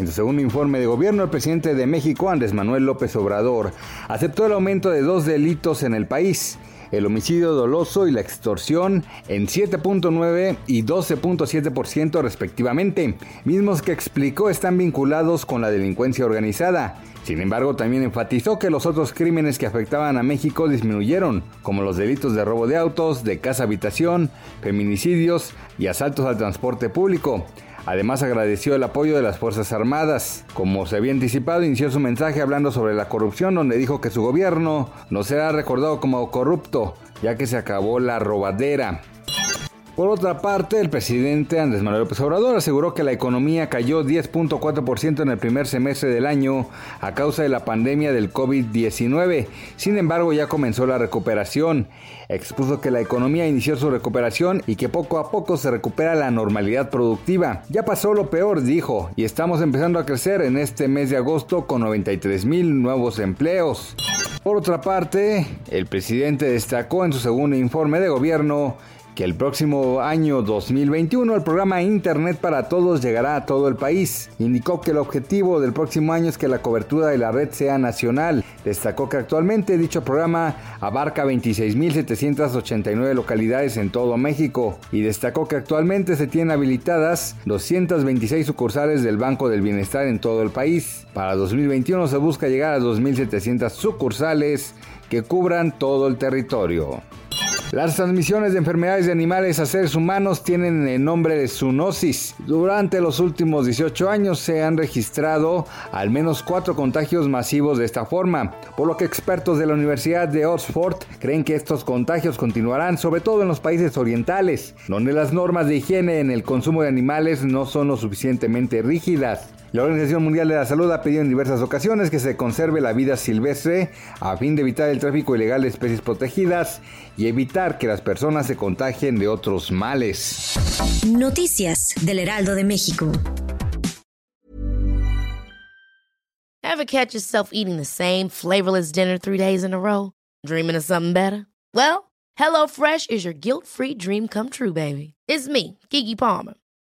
En su segundo informe de gobierno, el presidente de México, Andrés Manuel López Obrador, aceptó el aumento de dos delitos en el país, el homicidio doloso y la extorsión en 7.9 y 12.7% respectivamente, mismos que explicó están vinculados con la delincuencia organizada. Sin embargo, también enfatizó que los otros crímenes que afectaban a México disminuyeron, como los delitos de robo de autos, de casa-habitación, feminicidios y asaltos al transporte público. Además agradeció el apoyo de las Fuerzas Armadas. Como se había anticipado, inició su mensaje hablando sobre la corrupción, donde dijo que su gobierno no será recordado como corrupto, ya que se acabó la robadera. Por otra parte, el presidente Andrés Manuel López Obrador aseguró que la economía cayó 10.4% en el primer semestre del año a causa de la pandemia del COVID-19. Sin embargo, ya comenzó la recuperación. Expuso que la economía inició su recuperación y que poco a poco se recupera la normalidad productiva. Ya pasó lo peor, dijo, y estamos empezando a crecer en este mes de agosto con 93 mil nuevos empleos. Por otra parte, el presidente destacó en su segundo informe de gobierno que el próximo año 2021 el programa Internet para Todos llegará a todo el país. Indicó que el objetivo del próximo año es que la cobertura de la red sea nacional. Destacó que actualmente dicho programa abarca 26.789 localidades en todo México y destacó que actualmente se tienen habilitadas 226 sucursales del Banco del Bienestar en todo el país. Para 2021 se busca llegar a 2.700 sucursales que cubran todo el territorio. Las transmisiones de enfermedades de animales a seres humanos tienen el nombre de zoonosis. Durante los últimos 18 años se han registrado al menos cuatro contagios masivos de esta forma, por lo que expertos de la Universidad de Oxford creen que estos contagios continuarán, sobre todo en los países orientales, donde las normas de higiene en el consumo de animales no son lo suficientemente rígidas. La Organización Mundial de la Salud ha pedido en diversas ocasiones que se conserve la vida silvestre a fin de evitar el tráfico ilegal de especies protegidas y evitar que las personas se contagien de otros males. Noticias del Heraldo de México. Ever catch yourself eating the same flavorless dinner three days in a row? Dreaming of something better? Well, HelloFresh is your guilt-free dream come true, baby. It's me, Kiki Palmer.